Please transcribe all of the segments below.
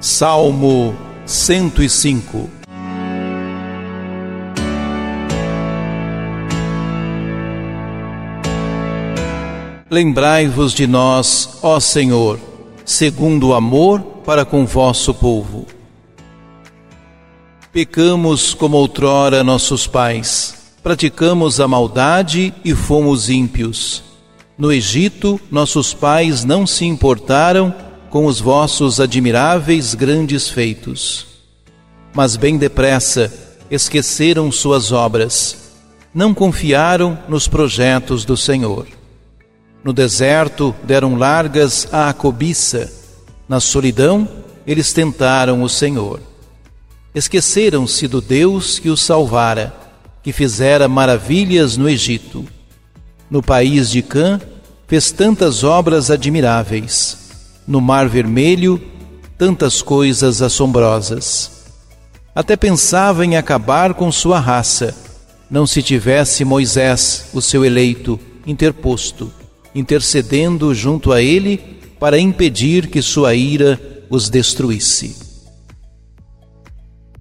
Salmo 105 Lembrai-vos de nós, ó Senhor, segundo o amor para com vosso povo. Pecamos como outrora nossos pais, praticamos a maldade e fomos ímpios. No Egito, nossos pais não se importaram com os vossos admiráveis grandes feitos. Mas bem depressa esqueceram suas obras, não confiaram nos projetos do Senhor. No deserto deram largas à cobiça, na solidão eles tentaram o Senhor. Esqueceram-se do Deus que os salvara, que fizera maravilhas no Egito. No país de Cã fez tantas obras admiráveis no Mar Vermelho tantas coisas assombrosas. Até pensava em acabar com sua raça, não se tivesse Moisés, o seu eleito, interposto, intercedendo junto a ele para impedir que sua ira os destruísse.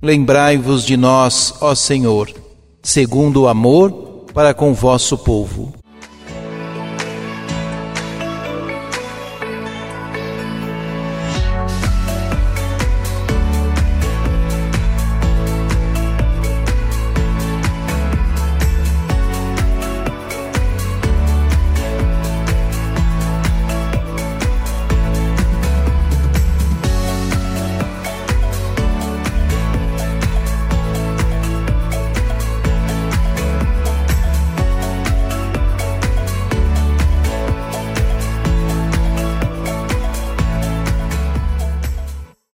Lembrai-vos de nós, ó Senhor, segundo o amor para com vosso povo